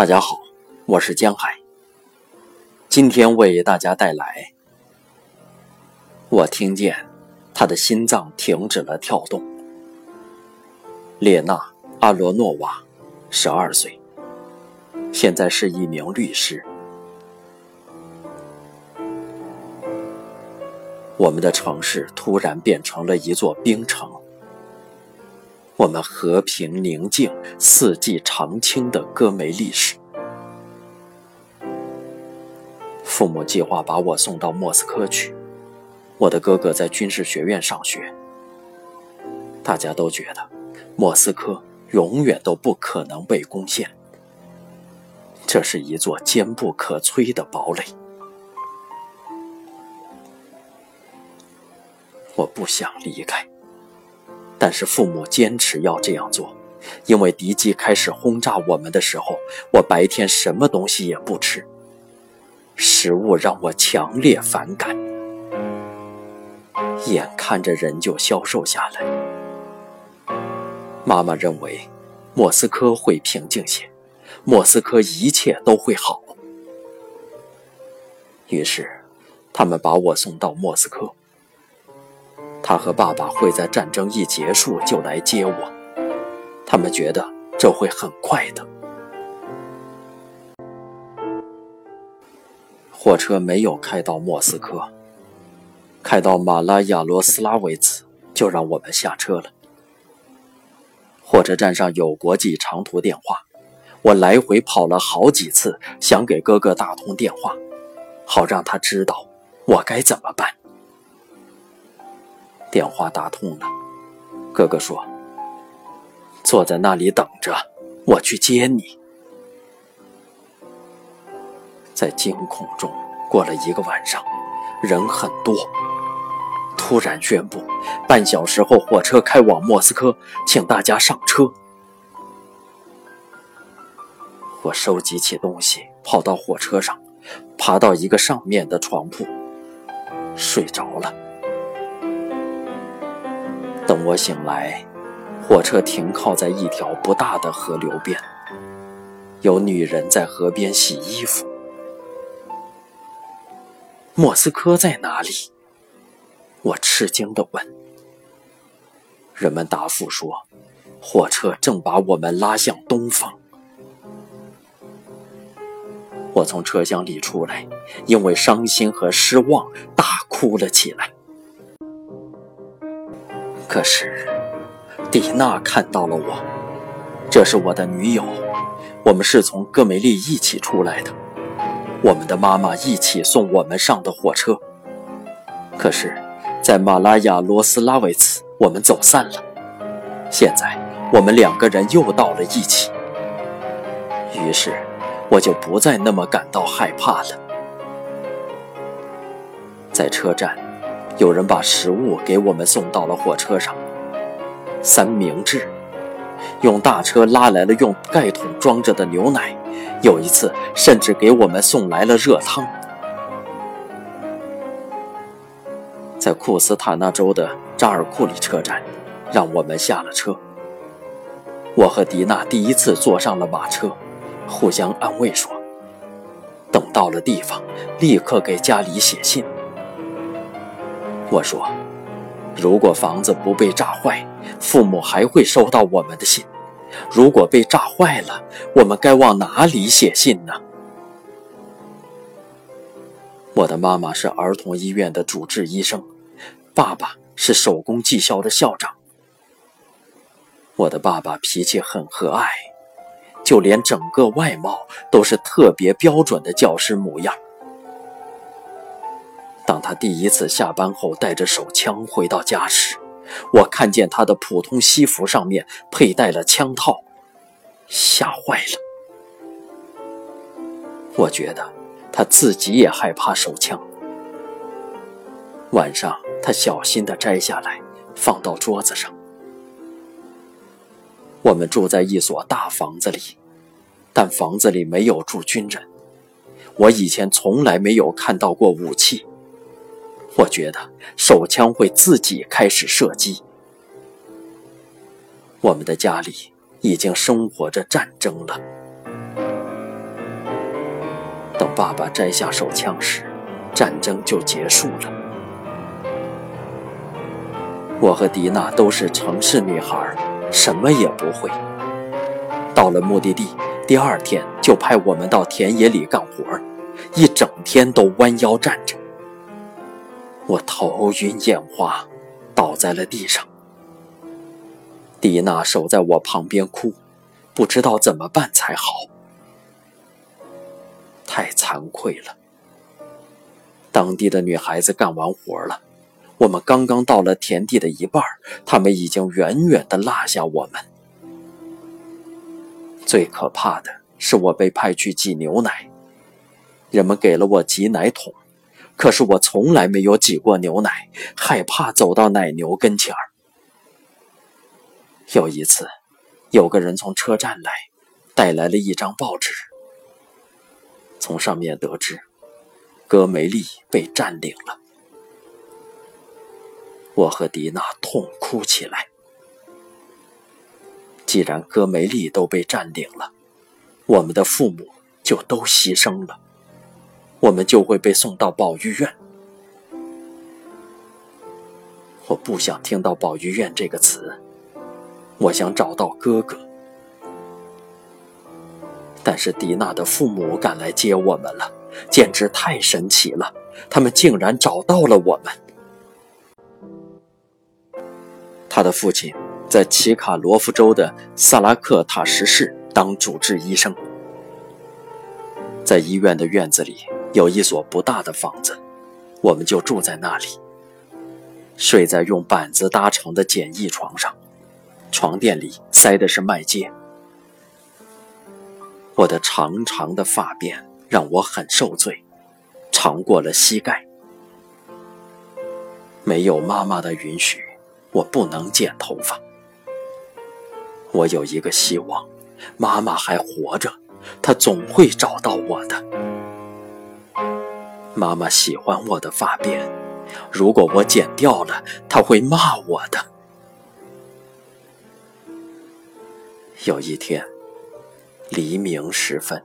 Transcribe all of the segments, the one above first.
大家好，我是江海。今天为大家带来，我听见他的心脏停止了跳动。列娜·阿罗诺娃，十二岁，现在是一名律师。我们的城市突然变成了一座冰城。我们和平宁静、四季常青的戈梅历史。父母计划把我送到莫斯科去。我的哥哥在军事学院上学。大家都觉得莫斯科永远都不可能被攻陷。这是一座坚不可摧的堡垒。我不想离开。但是父母坚持要这样做，因为敌机开始轰炸我们的时候，我白天什么东西也不吃。食物让我强烈反感，眼看着人就消瘦下来。妈妈认为莫斯科会平静些，莫斯科一切都会好。于是，他们把我送到莫斯科。他和爸爸会在战争一结束就来接我，他们觉得这会很快的。火车没有开到莫斯科，开到马拉亚罗斯拉维茨就让我们下车了。火车站上有国际长途电话，我来回跑了好几次，想给哥哥打通电话，好让他知道我该怎么办。电话打通了，哥哥说：“坐在那里等着，我去接你。”在惊恐中过了一个晚上，人很多。突然宣布，半小时后火车开往莫斯科，请大家上车。我收集起东西，跑到火车上，爬到一个上面的床铺，睡着了。等我醒来，火车停靠在一条不大的河流边，有女人在河边洗衣服。莫斯科在哪里？我吃惊地问。人们答复说，火车正把我们拉向东方。我从车厢里出来，因为伤心和失望，大哭了起来。可是，蒂娜看到了我，这是我的女友，我们是从戈梅利一起出来的，我们的妈妈一起送我们上的火车。可是，在马拉亚罗斯拉维茨，我们走散了。现在，我们两个人又到了一起，于是，我就不再那么感到害怕了。在车站。有人把食物给我们送到了火车上，三明治，用大车拉来了用盖桶装着的牛奶，有一次甚至给我们送来了热汤。在库斯塔纳州的扎尔库里车站，让我们下了车。我和迪娜第一次坐上了马车，互相安慰说：“等到了地方，立刻给家里写信。”我说：“如果房子不被炸坏，父母还会收到我们的信；如果被炸坏了，我们该往哪里写信呢？”我的妈妈是儿童医院的主治医生，爸爸是手工技校的校长。我的爸爸脾气很和蔼，就连整个外貌都是特别标准的教师模样。当他第一次下班后带着手枪回到家时，我看见他的普通西服上面佩戴了枪套，吓坏了。我觉得他自己也害怕手枪。晚上，他小心地摘下来，放到桌子上。我们住在一所大房子里，但房子里没有住军人。我以前从来没有看到过武器。我觉得手枪会自己开始射击。我们的家里已经生活着战争了。等爸爸摘下手枪时，战争就结束了。我和迪娜都是城市女孩，什么也不会。到了目的地，第二天就派我们到田野里干活，一整天都弯腰站着。我头晕眼花，倒在了地上。迪娜守在我旁边哭，不知道怎么办才好。太惭愧了。当地的女孩子干完活了，我们刚刚到了田地的一半，她们已经远远地落下我们。最可怕的是，我被派去挤牛奶，人们给了我挤奶桶，可是我从来没有挤过牛奶，害怕走到奶牛跟前儿。有一次，有个人从车站来，带来了一张报纸，从上面得知。戈梅利被占领了，我和迪娜痛哭起来。既然戈梅利都被占领了，我们的父母就都牺牲了，我们就会被送到保育院。我不想听到“保育院”这个词，我想找到哥哥。但是迪娜的父母赶来接我们了。简直太神奇了！他们竟然找到了我们。他的父亲在奇卡罗夫州的萨拉克塔什市当主治医生，在医院的院子里有一所不大的房子，我们就住在那里，睡在用板子搭成的简易床上，床垫里塞的是麦秸。我的长长的发辫。让我很受罪，长过了膝盖。没有妈妈的允许，我不能剪头发。我有一个希望，妈妈还活着，她总会找到我的。妈妈喜欢我的发辫，如果我剪掉了，她会骂我的。有一天，黎明时分。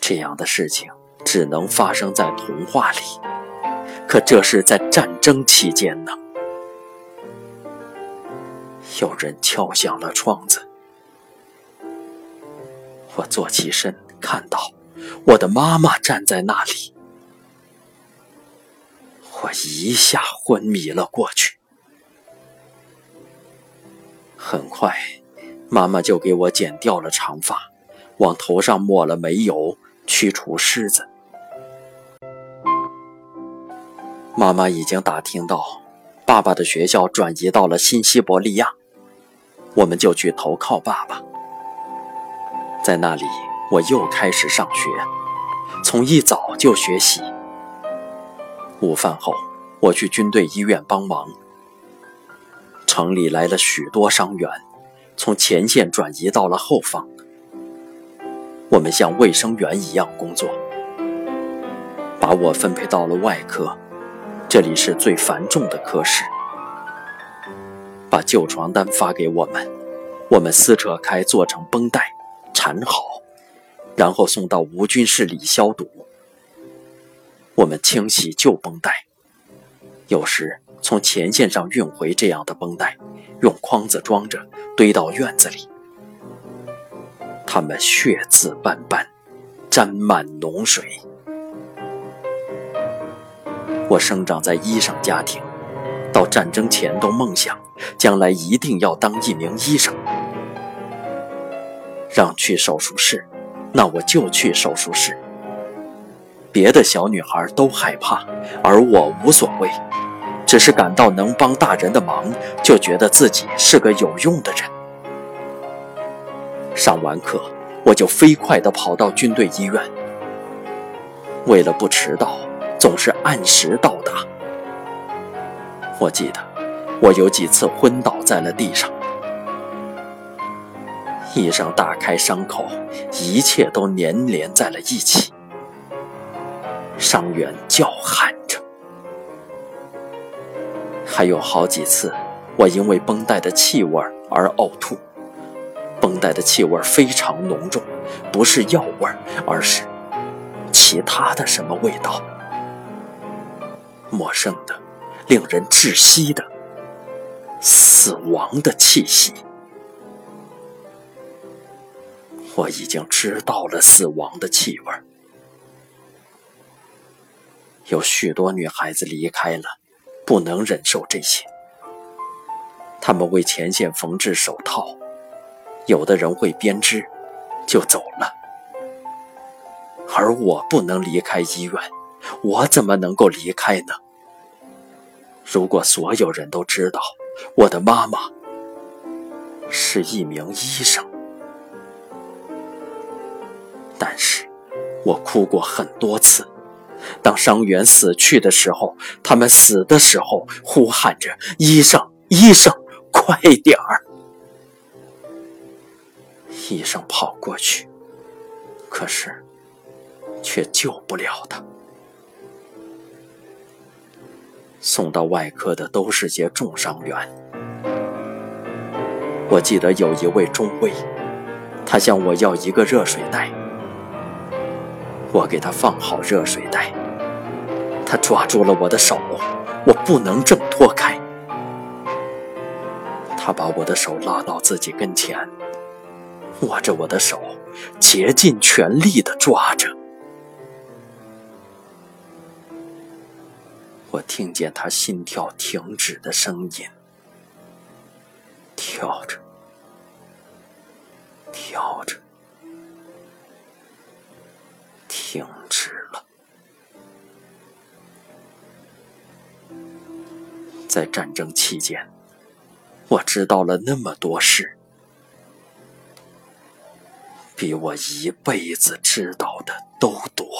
这样的事情只能发生在童话里，可这是在战争期间呢。有人敲响了窗子，我坐起身，看到我的妈妈站在那里，我一下昏迷了过去。很快，妈妈就给我剪掉了长发，往头上抹了煤油。驱除虱子。妈妈已经打听到，爸爸的学校转移到了新西伯利亚，我们就去投靠爸爸。在那里，我又开始上学，从一早就学习。午饭后，我去军队医院帮忙。城里来了许多伤员，从前线转移到了后方。我们像卫生员一样工作，把我分配到了外科，这里是最繁重的科室。把旧床单发给我们，我们撕扯开做成绷带，缠好，然后送到无菌室里消毒。我们清洗旧绷带，有时从前线上运回这样的绷带，用筐子装着，堆到院子里。他们血渍斑斑，沾满脓水。我生长在医生家庭，到战争前都梦想将来一定要当一名医生。让去手术室，那我就去手术室。别的小女孩都害怕，而我无所谓，只是感到能帮大人的忙，就觉得自己是个有用的人。上完课，我就飞快地跑到军队医院。为了不迟到，总是按时到达。我记得，我有几次昏倒在了地上。医生打开伤口，一切都粘连在了一起。伤员叫喊着。还有好几次，我因为绷带的气味而呕吐。绷带的气味非常浓重，不是药味，而是其他的什么味道，陌生的、令人窒息的、死亡的气息。我已经知道了死亡的气味。有许多女孩子离开了，不能忍受这些。他们为前线缝制手套，有的人会编织，就走了。而我不能离开医院，我怎么能够离开呢？如果所有人都知道我的妈妈是一名医生，我哭过很多次。当伤员死去的时候，他们死的时候呼喊着：“医生，医生，快点儿！”医生跑过去，可是却救不了他。送到外科的都是些重伤员。我记得有一位中尉，他向我要一个热水袋。我给他放好热水袋，他抓住了我的手，我不能挣脱开。他把我的手拉到自己跟前，握着我的手，竭尽全力的抓着。我听见他心跳停止的声音，跳着，跳着。停止了。在战争期间，我知道了那么多事，比我一辈子知道的都多。